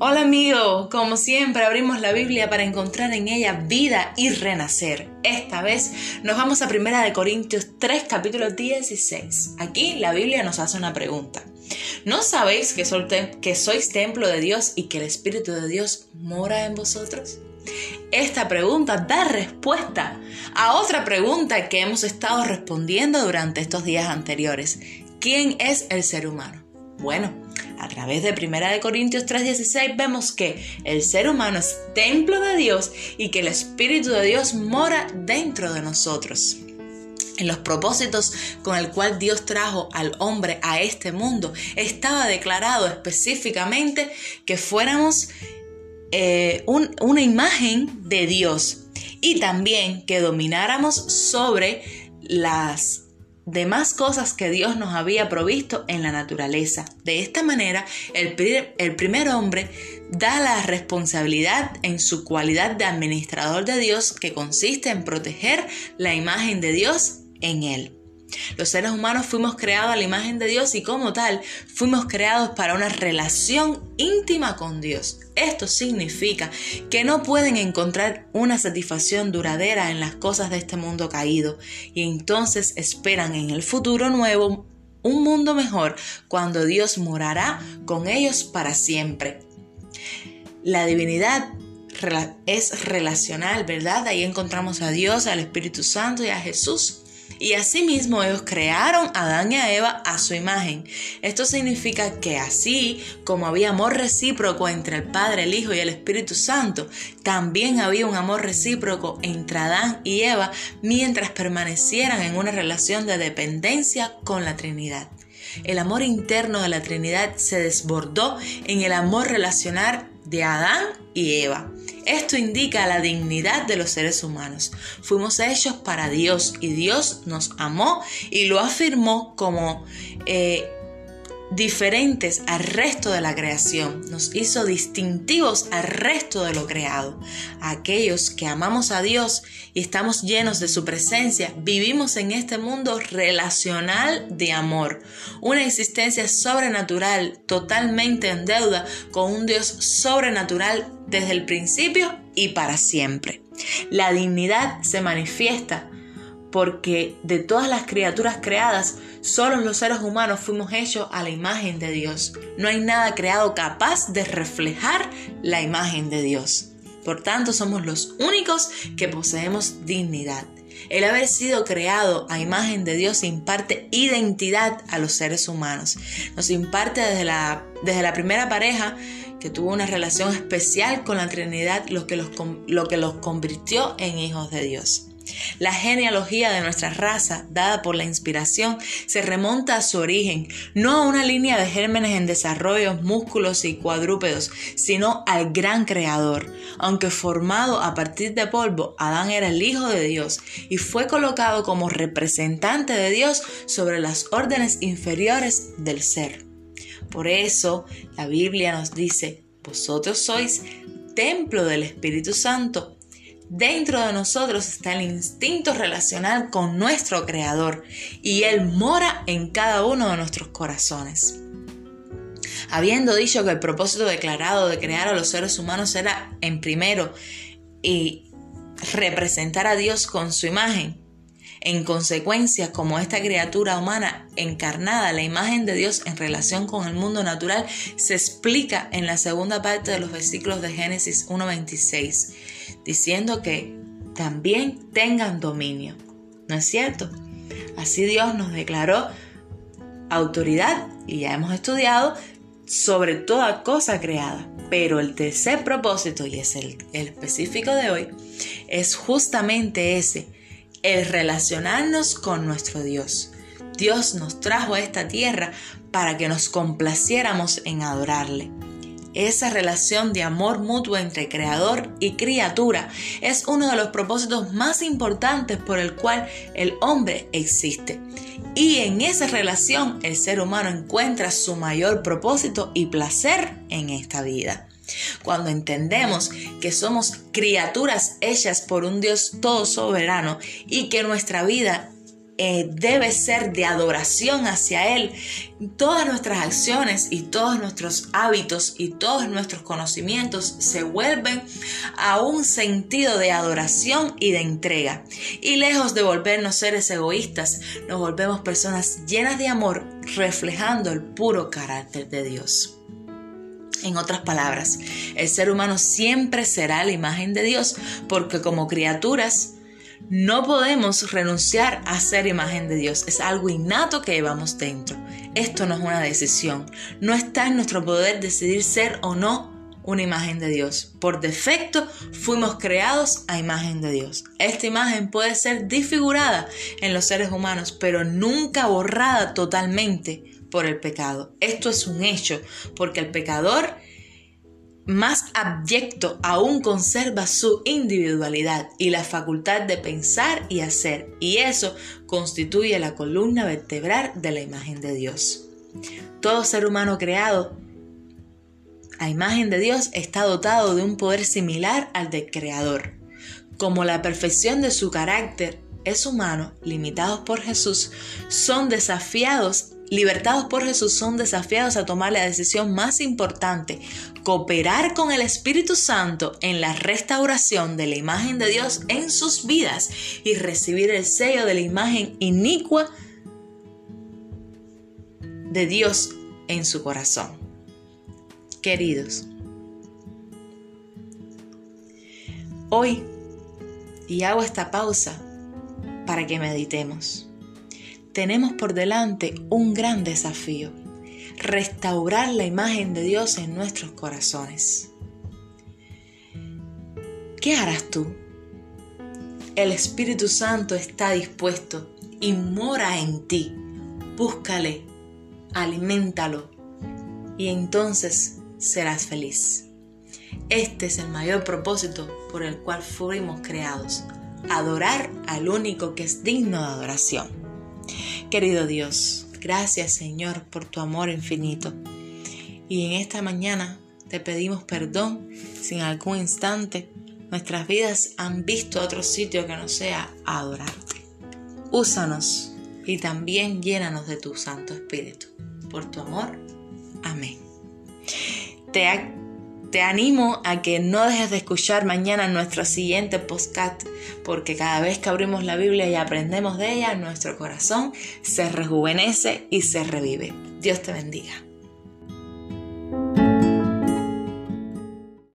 Hola amigo, como siempre abrimos la Biblia para encontrar en ella vida y renacer. Esta vez nos vamos a Primera de Corintios 3 capítulo 16. Aquí la Biblia nos hace una pregunta. ¿No sabéis que, que sois templo de Dios y que el Espíritu de Dios mora en vosotros? Esta pregunta da respuesta a otra pregunta que hemos estado respondiendo durante estos días anteriores. ¿Quién es el ser humano? Bueno, a través de 1 Corintios 3:16 vemos que el ser humano es templo de Dios y que el Espíritu de Dios mora dentro de nosotros. En los propósitos con el cual Dios trajo al hombre a este mundo, estaba declarado específicamente que fuéramos eh, una imagen de Dios y también que domináramos sobre las demás cosas que Dios nos había provisto en la naturaleza. De esta manera, el, el primer hombre da la responsabilidad en su cualidad de administrador de Dios que consiste en proteger la imagen de Dios en él. Los seres humanos fuimos creados a la imagen de Dios y como tal fuimos creados para una relación íntima con Dios. Esto significa que no pueden encontrar una satisfacción duradera en las cosas de este mundo caído y entonces esperan en el futuro nuevo un mundo mejor cuando Dios morará con ellos para siempre. La divinidad es relacional, ¿verdad? Ahí encontramos a Dios, al Espíritu Santo y a Jesús. Y asimismo ellos crearon a Adán y a Eva a su imagen. Esto significa que así como había amor recíproco entre el Padre, el Hijo y el Espíritu Santo, también había un amor recíproco entre Adán y Eva mientras permanecieran en una relación de dependencia con la Trinidad. El amor interno de la Trinidad se desbordó en el amor relacional de Adán y Eva. Esto indica la dignidad de los seres humanos. Fuimos hechos para Dios y Dios nos amó y lo afirmó como eh, diferentes al resto de la creación, nos hizo distintivos al resto de lo creado. Aquellos que amamos a Dios y estamos llenos de su presencia, vivimos en este mundo relacional de amor, una existencia sobrenatural totalmente en deuda con un Dios sobrenatural desde el principio y para siempre. La dignidad se manifiesta porque de todas las criaturas creadas, solo los seres humanos fuimos hechos a la imagen de Dios. No hay nada creado capaz de reflejar la imagen de Dios. Por tanto, somos los únicos que poseemos dignidad. El haber sido creado a imagen de Dios imparte identidad a los seres humanos. Nos imparte desde la, desde la primera pareja que tuvo una relación especial con la Trinidad, lo que los, lo que los convirtió en hijos de Dios. La genealogía de nuestra raza, dada por la inspiración, se remonta a su origen, no a una línea de gérmenes en desarrollo, músculos y cuadrúpedos, sino al gran creador. Aunque formado a partir de polvo, Adán era el Hijo de Dios y fue colocado como representante de Dios sobre las órdenes inferiores del ser. Por eso la Biblia nos dice, vosotros sois templo del Espíritu Santo Dentro de nosotros está el instinto relacional con nuestro Creador y Él mora en cada uno de nuestros corazones. Habiendo dicho que el propósito declarado de crear a los seres humanos era, en primero, y representar a Dios con su imagen, en consecuencia, como esta criatura humana encarnada, la imagen de Dios en relación con el mundo natural, se explica en la segunda parte de los versículos de Génesis 1.26 diciendo que también tengan dominio. ¿No es cierto? Así Dios nos declaró autoridad, y ya hemos estudiado, sobre toda cosa creada. Pero el tercer propósito, y es el, el específico de hoy, es justamente ese, el relacionarnos con nuestro Dios. Dios nos trajo a esta tierra para que nos complaciéramos en adorarle. Esa relación de amor mutuo entre creador y criatura es uno de los propósitos más importantes por el cual el hombre existe. Y en esa relación el ser humano encuentra su mayor propósito y placer en esta vida. Cuando entendemos que somos criaturas hechas por un Dios todo soberano y que nuestra vida eh, debe ser de adoración hacia Él. Todas nuestras acciones y todos nuestros hábitos y todos nuestros conocimientos se vuelven a un sentido de adoración y de entrega. Y lejos de volvernos seres egoístas, nos volvemos personas llenas de amor, reflejando el puro carácter de Dios. En otras palabras, el ser humano siempre será la imagen de Dios porque como criaturas no podemos renunciar a ser imagen de Dios. Es algo innato que llevamos dentro. Esto no es una decisión. No está en nuestro poder decidir ser o no una imagen de Dios. Por defecto fuimos creados a imagen de Dios. Esta imagen puede ser disfigurada en los seres humanos, pero nunca borrada totalmente por el pecado. Esto es un hecho, porque el pecador más abyecto aún conserva su individualidad y la facultad de pensar y hacer, y eso constituye la columna vertebral de la imagen de Dios. Todo ser humano creado a imagen de Dios está dotado de un poder similar al del Creador. Como la perfección de su carácter es humano, limitados por Jesús, son desafiados libertados por Jesús, son desafiados a tomar la decisión más importante, cooperar con el Espíritu Santo en la restauración de la imagen de Dios en sus vidas y recibir el sello de la imagen inicua de Dios en su corazón. Queridos, hoy, y hago esta pausa para que meditemos tenemos por delante un gran desafío, restaurar la imagen de Dios en nuestros corazones. ¿Qué harás tú? El Espíritu Santo está dispuesto y mora en ti. Búscale, aliméntalo y entonces serás feliz. Este es el mayor propósito por el cual fuimos creados, adorar al único que es digno de adoración. Querido Dios, gracias Señor por tu amor infinito. Y en esta mañana te pedimos perdón si en algún instante nuestras vidas han visto otro sitio que no sea adorarte. Úsanos y también llénanos de tu Santo Espíritu. Por tu amor. Amén. Te te animo a que no dejes de escuchar mañana nuestro siguiente podcast, porque cada vez que abrimos la Biblia y aprendemos de ella, nuestro corazón se rejuvenece y se revive. Dios te bendiga.